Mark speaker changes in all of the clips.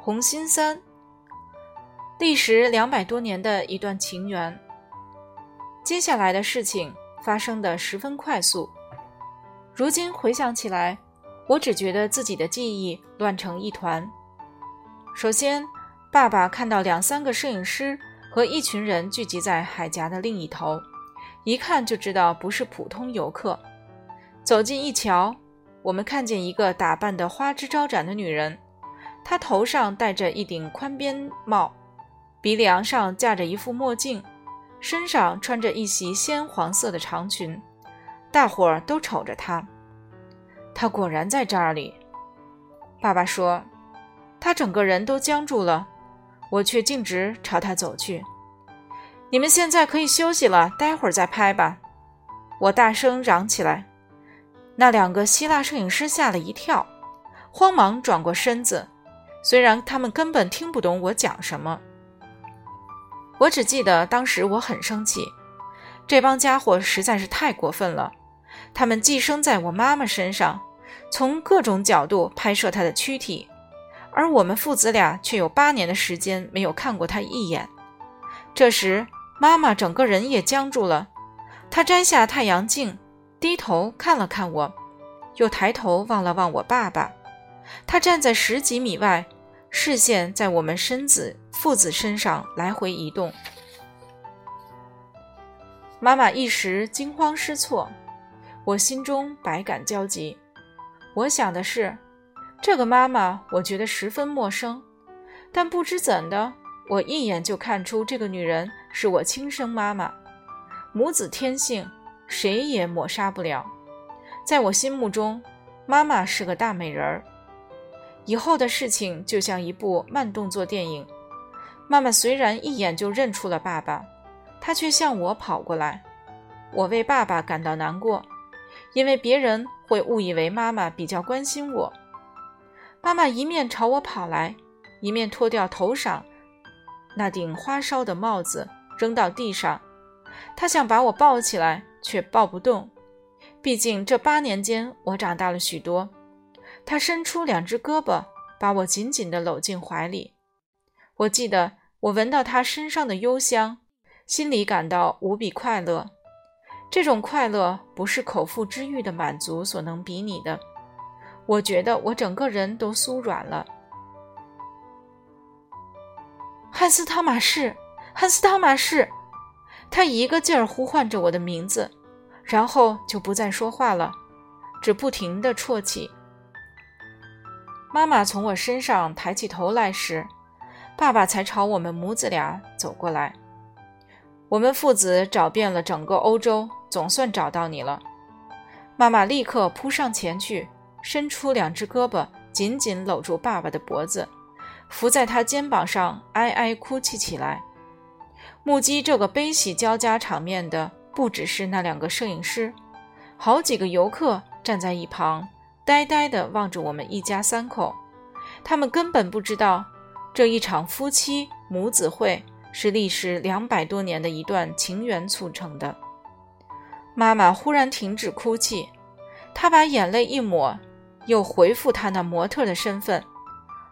Speaker 1: 红心三，历时两百多年的一段情缘。接下来的事情发生的十分快速，如今回想起来，我只觉得自己的记忆乱成一团。首先，爸爸看到两三个摄影师和一群人聚集在海峡的另一头，一看就知道不是普通游客。走近一瞧，我们看见一个打扮得花枝招展的女人，他头上戴着一顶宽边帽，鼻梁上架着一副墨镜。身上穿着一袭鲜黄色的长裙，大伙儿都瞅着他。他果然在这里。爸爸说：“他整个人都僵住了。”我却径直朝他走去。“你们现在可以休息了，待会儿再拍吧。”我大声嚷起来。那两个希腊摄影师吓了一跳，慌忙转过身子。虽然他们根本听不懂我讲什么。我只记得当时我很生气，这帮家伙实在是太过分了。他们寄生在我妈妈身上，从各种角度拍摄她的躯体，而我们父子俩却有八年的时间没有看过她一眼。这时，妈妈整个人也僵住了。她摘下太阳镜，低头看了看我，又抬头望了望我爸爸。他站在十几米外。视线在我们身子父子身上来回移动，妈妈一时惊慌失措，我心中百感交集。我想的是，这个妈妈我觉得十分陌生，但不知怎的，我一眼就看出这个女人是我亲生妈妈，母子天性，谁也抹杀不了。在我心目中，妈妈是个大美人儿。以后的事情就像一部慢动作电影。妈妈虽然一眼就认出了爸爸，她却向我跑过来。我为爸爸感到难过，因为别人会误以为妈妈比较关心我。妈妈一面朝我跑来，一面脱掉头上那顶花哨的帽子，扔到地上。她想把我抱起来，却抱不动。毕竟这八年间，我长大了许多。他伸出两只胳膊，把我紧紧地搂进怀里。我记得，我闻到他身上的幽香，心里感到无比快乐。这种快乐不是口腹之欲的满足所能比拟的。我觉得我整个人都酥软了。汉斯·汤马士，汉斯·汤马士，他一个劲儿呼唤着我的名字，然后就不再说话了，只不停地啜泣。妈妈从我身上抬起头来时，爸爸才朝我们母子俩走过来。我们父子找遍了整个欧洲，总算找到你了。妈妈立刻扑上前去，伸出两只胳膊，紧紧搂住爸爸的脖子，伏在他肩膀上，哀哀哭泣起来。目击这个悲喜交加场面的，不只是那两个摄影师，好几个游客站在一旁。呆呆地望着我们一家三口，他们根本不知道这一场夫妻母子会是历时两百多年的一段情缘促成的。妈妈忽然停止哭泣，她把眼泪一抹，又恢复她那模特的身份。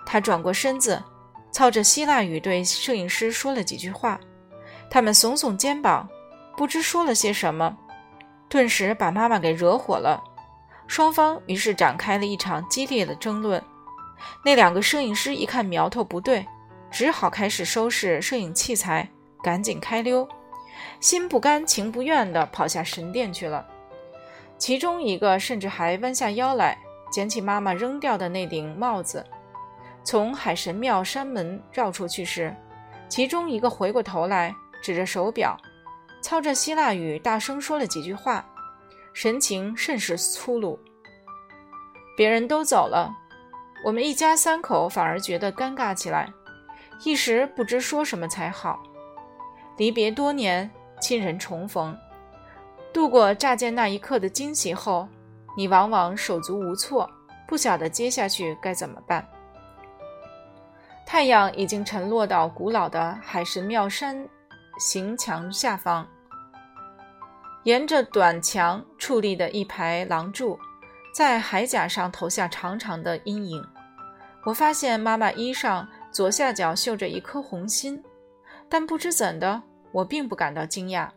Speaker 1: 她转过身子，操着希腊语对摄影师说了几句话，他们耸耸肩膀，不知说了些什么，顿时把妈妈给惹火了。双方于是展开了一场激烈的争论。那两个摄影师一看苗头不对，只好开始收拾摄影器材，赶紧开溜，心不甘情不愿地跑下神殿去了。其中一个甚至还弯下腰来捡起妈妈扔掉的那顶帽子。从海神庙山门绕出去时，其中一个回过头来，指着手表，操着希腊语大声说了几句话。神情甚是粗鲁。别人都走了，我们一家三口反而觉得尴尬起来，一时不知说什么才好。离别多年，亲人重逢，度过乍见那一刻的惊喜后，你往往手足无措，不晓得接下去该怎么办。太阳已经沉落到古老的海神庙山形墙下方。沿着短墙矗立的一排廊柱，在海甲上投下长长的阴影。我发现妈妈衣上左下角绣着一颗红心，但不知怎的，我并不感到惊讶。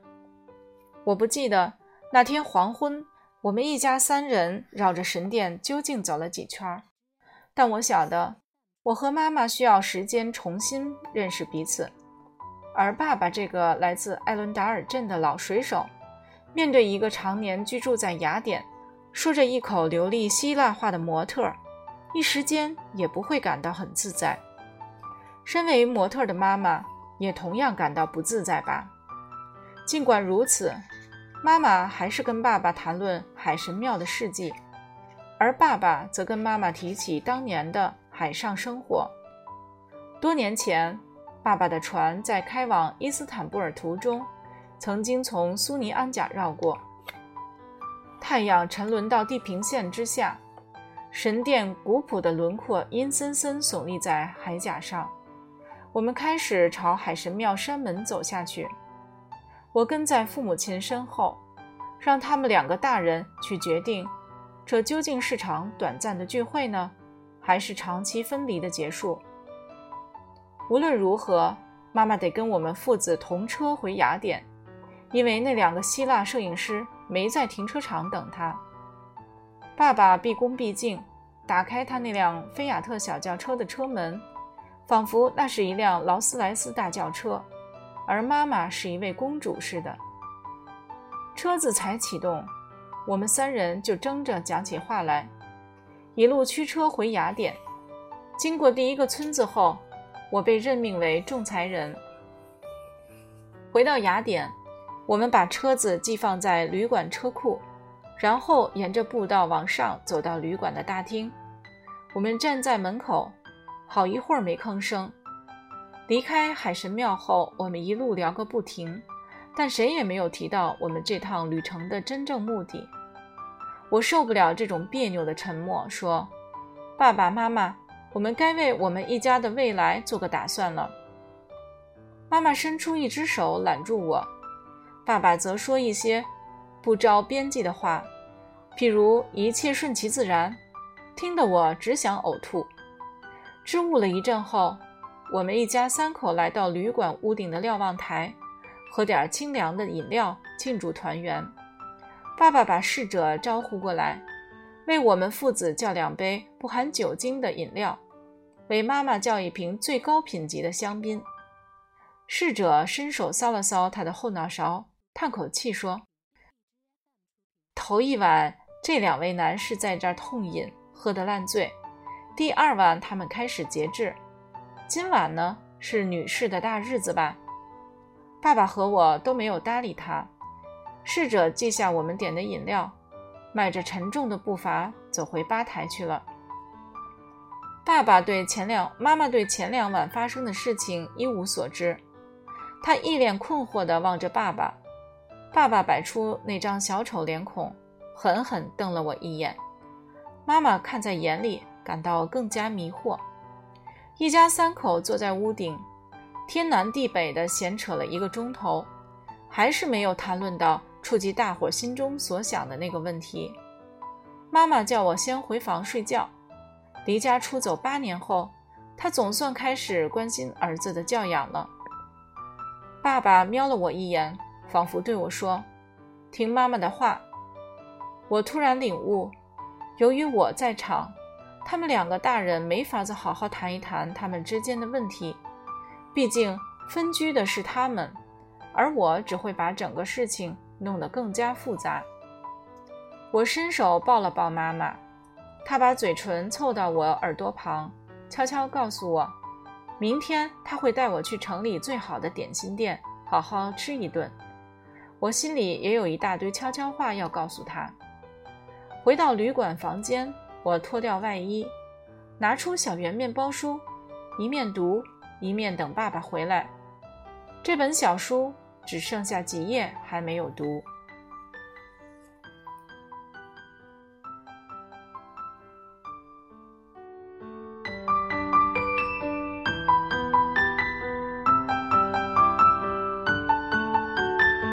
Speaker 1: 我不记得那天黄昏，我们一家三人绕着神殿究竟走了几圈，但我晓得，我和妈妈需要时间重新认识彼此，而爸爸这个来自艾伦达尔镇的老水手，面对一个常年居住在雅典、说着一口流利希腊话的模特，一时间也不会感到很自在。身为模特的妈妈也同样感到不自在吧。尽管如此，妈妈还是跟爸爸谈论海神庙的事迹，而爸爸则跟妈妈提起当年的海上生活。多年前，爸爸的船在开往伊斯坦布尔途中，曾经从苏尼安甲绕过。太阳沉沦到地平线之下，神殿古朴的轮廓阴森森耸立在海甲上。我们开始朝海神庙山门走下去，我跟在父母亲身后，让他们两个大人去决定，这究竟是场短暂的聚会呢，还是长期分离的结束？无论如何，妈妈得跟我们父子同车回雅典，因为那两个希腊摄影师没在停车场等他。爸爸毕恭毕敬，打开他那辆菲亚特小轿车的车门。仿佛那是一辆劳斯莱斯大轿车，而妈妈是一位公主似的。车子才启动，我们三人就争着讲起话来，一路驱车回雅典。经过第一个村子后，我被任命为仲裁人。回到雅典，我们把车子寄放在旅馆车库，然后沿着步道往上走到旅馆的大厅。我们站在门口。好一会儿没吭声。离开海神庙后，我们一路聊个不停，但谁也没有提到我们这趟旅程的真正目的。我受不了这种别扭的沉默，说：“爸爸妈妈，我们该为我们一家的未来做个打算了。”妈妈伸出一只手揽住我，爸爸则说一些不着边际的话，譬如“一切顺其自然”，听得我只想呕吐。支吾了一阵后，我们一家三口来到旅馆屋顶的瞭望台，喝点清凉的饮料庆祝团圆。爸爸把侍者招呼过来，为我们父子叫两杯不含酒精的饮料，为妈妈叫一瓶最高品级的香槟。侍者伸手搔了搔他的后脑勺，叹口气说：“头一晚，这两位男士在这痛饮，喝得烂醉。”第二晚，他们开始节制。今晚呢，是女士的大日子吧？爸爸和我都没有搭理他。侍者记下我们点的饮料，迈着沉重的步伐走回吧台去了。爸爸对前两，妈妈对前两晚发生的事情一无所知。他一脸困惑地望着爸爸。爸爸摆出那张小丑脸孔，狠狠瞪了我一眼。妈妈看在眼里。感到更加迷惑。一家三口坐在屋顶，天南地北的闲扯了一个钟头，还是没有谈论到触及大伙心中所想的那个问题。妈妈叫我先回房睡觉。离家出走八年后，她总算开始关心儿子的教养了。爸爸瞄了我一眼，仿佛对我说：“听妈妈的话。”我突然领悟，由于我在场。他们两个大人没法子好好谈一谈他们之间的问题，毕竟分居的是他们，而我只会把整个事情弄得更加复杂。我伸手抱了抱妈妈，她把嘴唇凑到我耳朵旁，悄悄告诉我，明天她会带我去城里最好的点心店，好好吃一顿。我心里也有一大堆悄悄话要告诉他。回到旅馆房间。我脱掉外衣，拿出小圆面包书，一面读，一面等爸爸回来。这本小书只剩下几页还没有读。